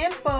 Tiempo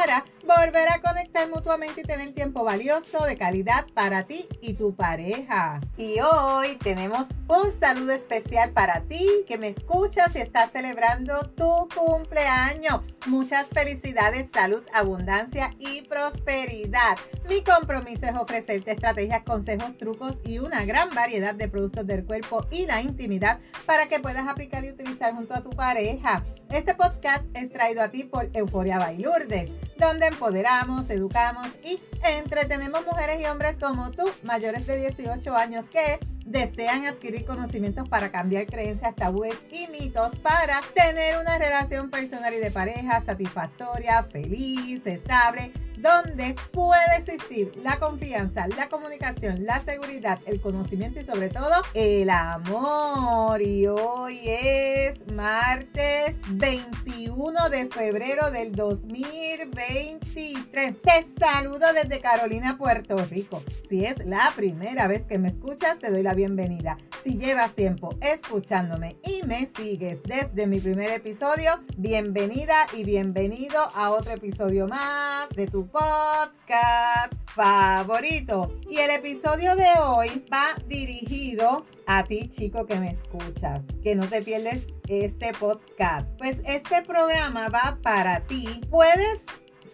para volver a conectar mutuamente y tener tiempo valioso de calidad para ti y tu pareja. Y hoy tenemos un saludo especial para ti que me escuchas y estás celebrando tu cumpleaños. Muchas felicidades, salud, abundancia y prosperidad. Mi compromiso es ofrecerte estrategias, consejos, trucos y una gran variedad de productos del cuerpo y la intimidad para que puedas aplicar y utilizar junto a tu pareja. Este podcast es traído a ti por Euforia Bailurdes, donde empoderamos, educamos y entretenemos mujeres y hombres como tú, mayores de 18 años que desean adquirir conocimientos para cambiar creencias, tabúes y mitos para tener una relación personal y de pareja satisfactoria, feliz, estable donde puede existir la confianza, la comunicación, la seguridad, el conocimiento y sobre todo el amor. Y hoy es martes 21 de febrero del 2023. Te saludo desde Carolina, Puerto Rico. Si es la primera vez que me escuchas, te doy la bienvenida. Si llevas tiempo escuchándome y me sigues desde mi primer episodio, bienvenida y bienvenido a otro episodio más de tu podcast favorito. Y el episodio de hoy va dirigido a ti, chico, que me escuchas, que no te pierdes este podcast. Pues este programa va para ti. Puedes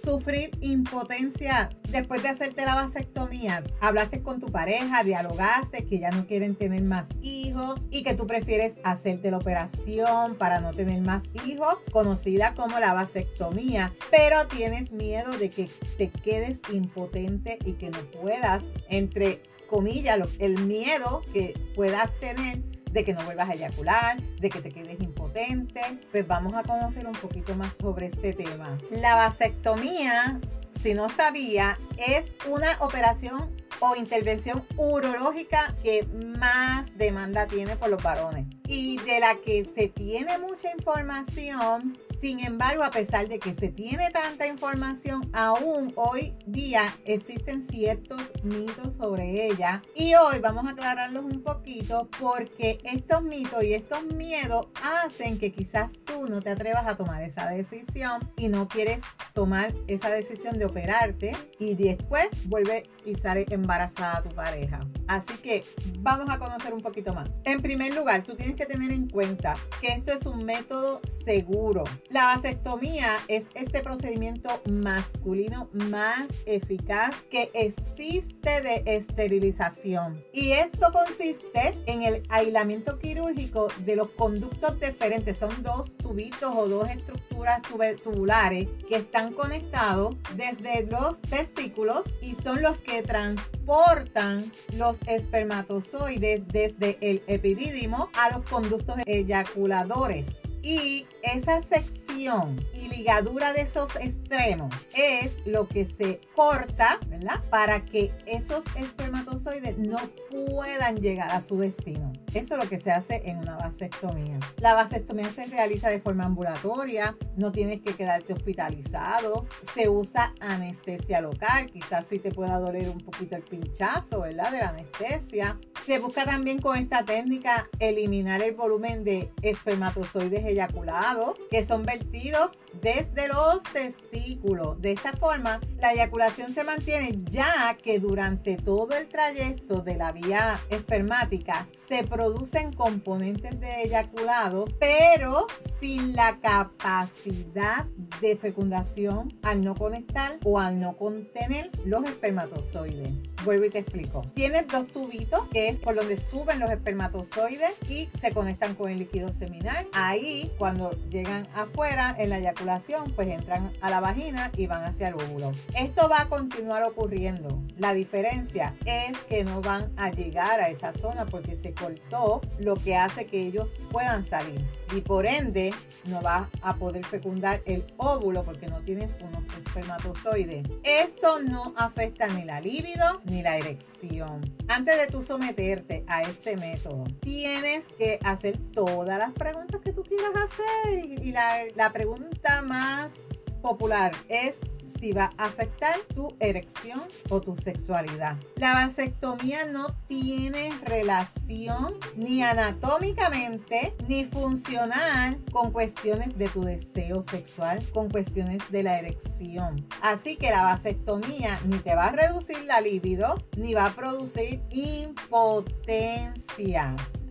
sufrir impotencia después de hacerte la vasectomía. Hablaste con tu pareja, dialogaste que ya no quieren tener más hijos y que tú prefieres hacerte la operación para no tener más hijos, conocida como la vasectomía, pero tienes miedo de que te quedes impotente y que no puedas, entre comillas, el miedo que puedas tener de que no vuelvas a eyacular, de que te quedes impotente. Pues vamos a conocer un poquito más sobre este tema. La vasectomía, si no sabía, es una operación o intervención urológica que más demanda tiene por los varones y de la que se tiene mucha información. Sin embargo, a pesar de que se tiene tanta información, aún hoy día existen ciertos mitos sobre ella. Y hoy vamos a aclararlos un poquito porque estos mitos y estos miedos hacen que quizás tú no te atrevas a tomar esa decisión y no quieres tomar esa decisión de operarte y después vuelve y sale embarazada tu pareja. Así que vamos a conocer un poquito más. En primer lugar, tú tienes que tener en cuenta que esto es un método seguro. La vasectomía es este procedimiento masculino más eficaz que existe de esterilización. Y esto consiste en el aislamiento quirúrgico de los conductos deferentes. Son dos tubitos o dos estructuras tubulares que están conectados desde los testículos y son los que transportan los espermatozoides desde el epidídimo a los conductos eyaculadores. Y esa sección y ligadura de esos extremos es lo que se corta, ¿verdad? Para que esos espermatozoides no puedan llegar a su destino. Eso es lo que se hace en una vasectomía. La vasectomía se realiza de forma ambulatoria, no tienes que quedarte hospitalizado, se usa anestesia local, quizás sí te pueda doler un poquito el pinchazo, ¿verdad? De la anestesia. Se busca también con esta técnica eliminar el volumen de espermatozoides eyaculados que son vertidos desde los testículos. De esta forma, la eyaculación se mantiene ya que durante todo el trayecto de la vía espermática se producen componentes de eyaculado, pero sin la capacidad de fecundación al no conectar o al no contener los espermatozoides. Vuelvo y te explico. Tienes dos tubitos que es por donde suben los espermatozoides y se conectan con el líquido seminal. Ahí, cuando llegan afuera en la eyaculación, pues entran a la vagina y van hacia el óvulo. Esto va a continuar ocurriendo. La diferencia es que no van a llegar a esa zona porque se afectó lo que hace que ellos puedan salir. Y por ende, no vas a poder fecundar el óvulo porque no tienes unos espermatozoides. Esto no afecta ni la libido ni la erección. Antes de tú someterte a este método, tienes que hacer todas las preguntas que tú quieras hacer. Y, la, la pregunta más popular es si va a afectar tu erección o tu sexualidad. La vasectomía no tiene relación ni anatómicamente ni funcional con cuestiones de tu deseo sexual, con cuestiones de la erección. Así que la vasectomía ni te va a reducir la libido ni va a producir impotencia.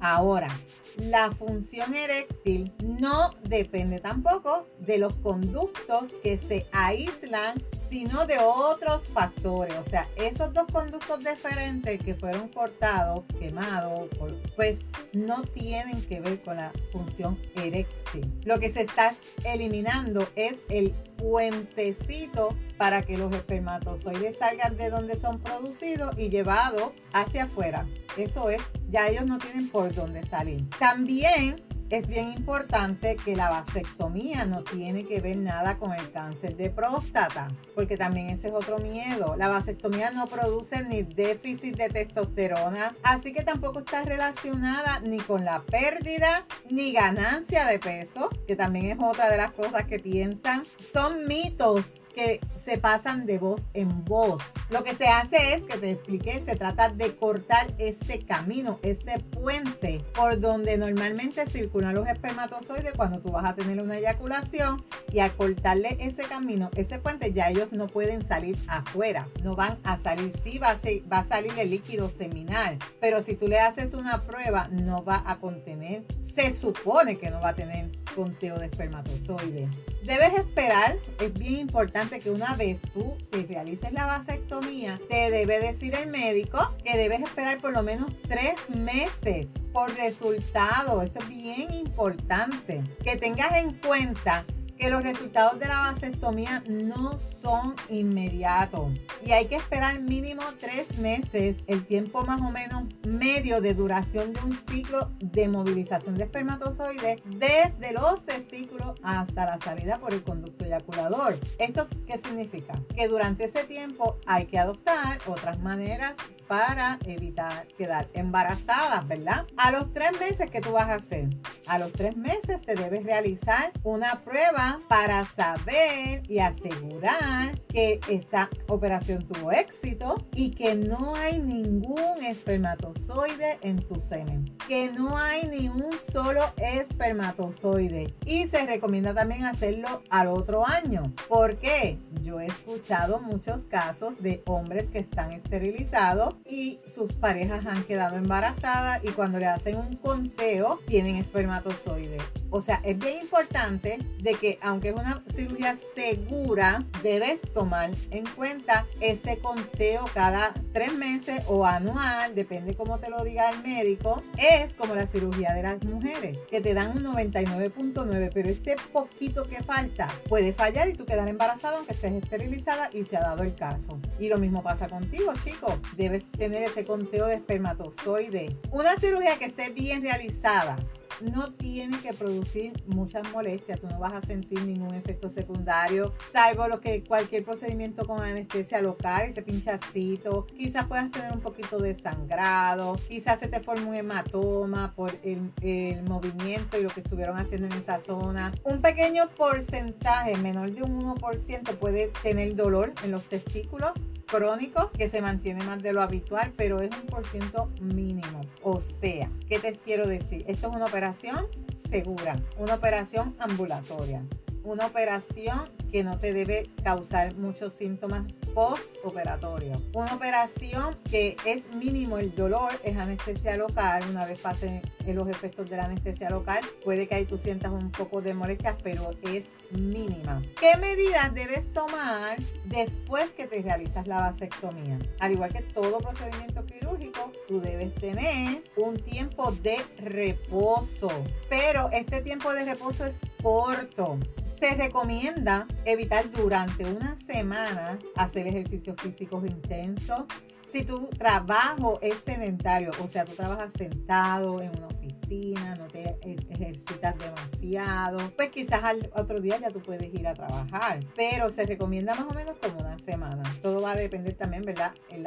Ahora, la función eréctil no depende tampoco de los conductos que se aíslan, sino de otros factores. O sea, esos dos conductos diferentes que fueron cortados, quemados, pues no tienen que ver con la función eréctil. Lo que se está eliminando es el puentecito para que los espermatozoides salgan de donde son producidos y llevados hacia afuera. Eso es, ya ellos no tienen por dónde salir. También es bien importante que la vasectomía no tiene que ver nada con el cáncer de próstata, porque también ese es otro miedo. La vasectomía no produce ni déficit de testosterona, así que tampoco está relacionada ni con la pérdida ni ganancia de peso, que también es otra de las cosas que piensan. Son mitos que se pasan de voz en voz. Lo que se hace es, que te expliqué, se trata de cortar ese camino, ese puente por donde normalmente circulan los espermatozoides cuando tú vas a tener una eyaculación y al cortarle ese camino, ese puente, ya ellos no pueden salir afuera, no van a salir, sí va a, va a salir el líquido seminal, pero si tú le haces una prueba no va a contener, se supone que no va a tener conteo de espermatozoides. Debes esperar, es bien que una vez tú te realices la vasectomía, te debe decir el médico que debes esperar por lo menos tres meses por resultado. Esto es bien importante. Que tengas en cuenta que los resultados de la vasectomía no son inmediatos y hay que esperar mínimo tres meses, el tiempo más o menos medio de duración de un ciclo de movilización de espermatozoides desde los testículos hasta la salida por el conducto eyaculador. ¿Esto qué significa? Que durante ese tiempo hay que adoptar otras maneras para evitar quedar embarazadas, ¿verdad? A los tres meses, ¿qué tú vas a hacer? A los tres meses te debes realizar una prueba para saber y asegurar que esta operación tuvo éxito y que no hay ningún espermatozoide en tu semen. Que no hay ni un solo espermatozoide. Y se recomienda también hacerlo al otro año. ¿Por qué? Yo he escuchado muchos casos de hombres que están esterilizados y sus parejas han quedado embarazadas y cuando le hacen un conteo tienen espermatozoides. O sea, es bien importante de que aunque es una cirugía segura, debes tomar en cuenta ese conteo cada tres meses o anual, depende cómo te lo diga el médico. Es como la cirugía de las mujeres, que te dan un 99.9, pero ese poquito que falta puede fallar y tú quedar embarazada aunque estés esterilizada y se ha dado el caso. Y lo mismo pasa contigo, chicos. Debes tener ese conteo de espermatozoide. Una cirugía que esté bien realizada no tiene que producir muchas molestias, tú no vas a sentir ningún efecto secundario, salvo lo que cualquier procedimiento con anestesia local, ese pinchacito, quizás puedas tener un poquito de sangrado, quizás se te forme un hematoma por el, el movimiento y lo que estuvieron haciendo en esa zona. Un pequeño porcentaje, menor de un 1%, puede tener dolor en los testículos crónico que se mantiene más de lo habitual, pero es un por ciento mínimo. O sea, ¿qué te quiero decir? Esto es una operación segura, una operación ambulatoria, una operación que no te debe causar muchos síntomas postoperatorio. Una operación que es mínimo el dolor, es anestesia local. Una vez pasen los efectos de la anestesia local, puede que ahí tú sientas un poco de molestia, pero es mínima. ¿Qué medidas debes tomar después que te realizas la vasectomía? Al igual que todo procedimiento quirúrgico, tú debes tener un tiempo de reposo, pero este tiempo de reposo es corto. Se recomienda evitar durante una semana hacer ejercicios físicos intensos Si tu trabajo es sedentario, o sea, tú trabajas sentado en una oficina, no te ejercitas demasiado, pues quizás al otro día ya tú puedes ir a trabajar. Pero se recomienda más o menos como una semana. Todo va a depender también, ¿verdad? El,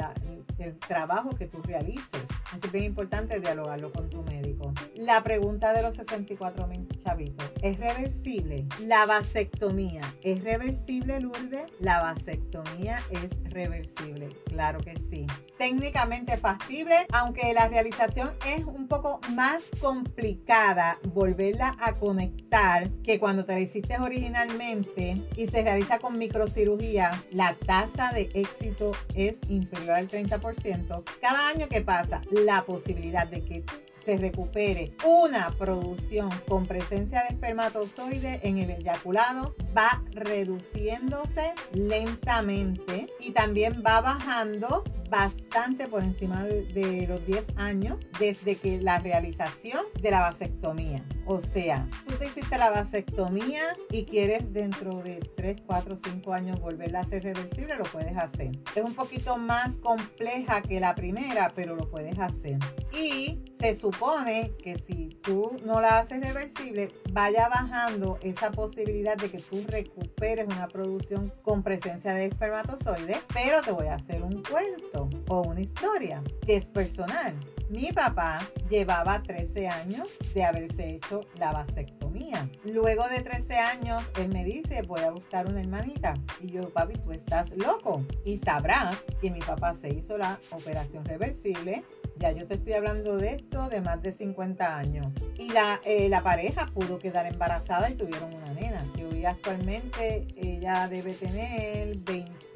el trabajo que tú realices. Es importante dialogarlo con tu médico. La pregunta de los 64 mil chavitos, ¿es reversible? La vasectomía, ¿es reversible, Lourdes? La vasectomía es reversible, claro que sí. Técnicamente factible, aunque la realización es un poco más complicada volverla a conectar que cuando te la hiciste originalmente y se realiza con microcirugía, la tasa de éxito es inferior al 30%. Cada año que pasa, la posibilidad de que se recupere una producción con presencia de espermatozoide en el eyaculado va reduciéndose lentamente y también va bajando bastante por encima de, los 10 años desde que la realización de la vasectomía. O sea, tú te hiciste la vasectomía y quieres dentro de 3, 4, 5 años volverla a hacer reversible, lo puedes hacer. Es un poquito más compleja que la primera, pero lo puedes hacer. Y se supone que si tú no la haces reversible, vaya bajando esa posibilidad de que tú recuperes una producción con presencia de espermatozoides. Pero te voy a hacer un cuento o una historia que es personal. Mi papá llevaba 13 años de haberse hecho la vasectomía. Luego de 13 años, él me dice, voy a buscar una hermanita. Y yo, papi, tú estás loco. Y sabrás que mi papá se hizo la operación reversible. Ya yo te estoy hablando de esto de más de 50 años. Y la, eh, la pareja pudo quedar embarazada y tuvieron una nena. Que hoy actualmente ella debe tener 20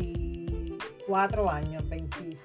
24 años,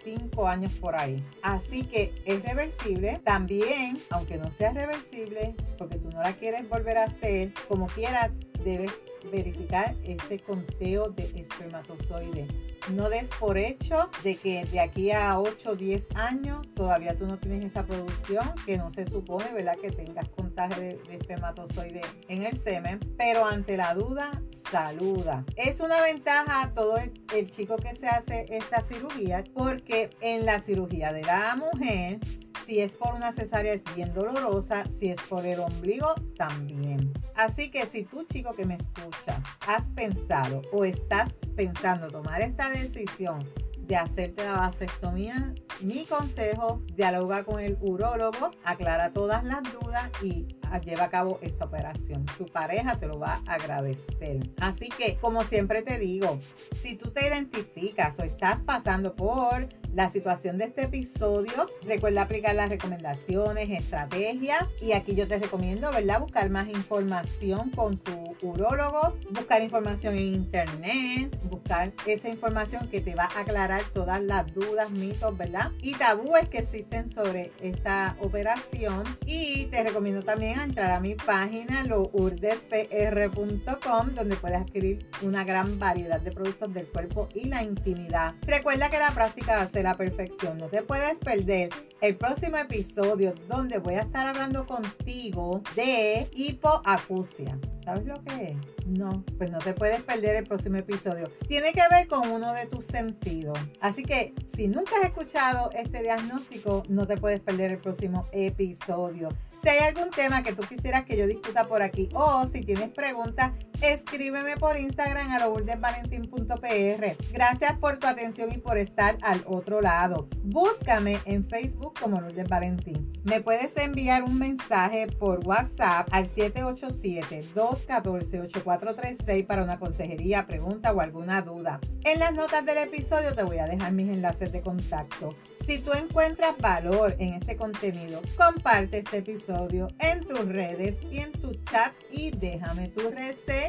25 años por ahí. Así que es reversible. También, aunque no sea reversible, porque tú no la quieres volver a hacer, como quiera, debes verificar ese conteo de espermatozoides. No des por hecho de que de aquí a 8 o 10 años todavía tú no tienes esa producción, que no se supone, ¿verdad? Que tengas contaje de, de espermatozoides en el semen, pero ante la duda, saluda. Es una ventaja todo el, el chico que se hace esta cirugía, porque en la cirugía de la mujer, si es por una cesárea es bien dolorosa, si es por el ombligo también. Así que si tú chico que me escucha has pensado o estás pensando tomar esta decisión de hacerte la vasectomía, mi consejo, dialoga con el urólogo, aclara todas las dudas y lleva a cabo esta operación. Tu pareja te lo va a agradecer. Así que, como siempre te digo, si tú te identificas o estás pasando por la situación de este episodio. Recuerda aplicar las recomendaciones, estrategias y aquí yo te recomiendo, ¿verdad? Buscar más información con tu urólogo, buscar información en internet, buscar esa información que te va a aclarar todas las dudas, mitos, ¿verdad? Y tabúes que existen sobre esta operación y te recomiendo también entrar a mi página lourdespr.com donde puedes adquirir una gran variedad de productos del cuerpo y la intimidad. Recuerda que la práctica la perfección. No te puedes perder el próximo episodio donde voy a estar hablando contigo de hipoacusia. ¿Sabes lo que es? No, pues no te puedes perder el próximo episodio. Tiene que ver con uno de tus sentidos. Así que si nunca has escuchado este diagnóstico, no te puedes perder el próximo episodio. Si hay algún tema que tú quisieras que yo discuta por aquí o si tienes preguntas, escríbeme por Instagram a lourdesvalentín.pr. Gracias por tu atención y por estar al otro lado. Búscame en Facebook como Lourdes Valentín. Me puedes enviar un mensaje por WhatsApp al 787-214-8436 para una consejería, pregunta o alguna duda. En las notas del episodio te voy a dejar mis enlaces de contacto. Si tú encuentras valor en este contenido, comparte este episodio en tus redes y en tu chat y déjame tu reseña.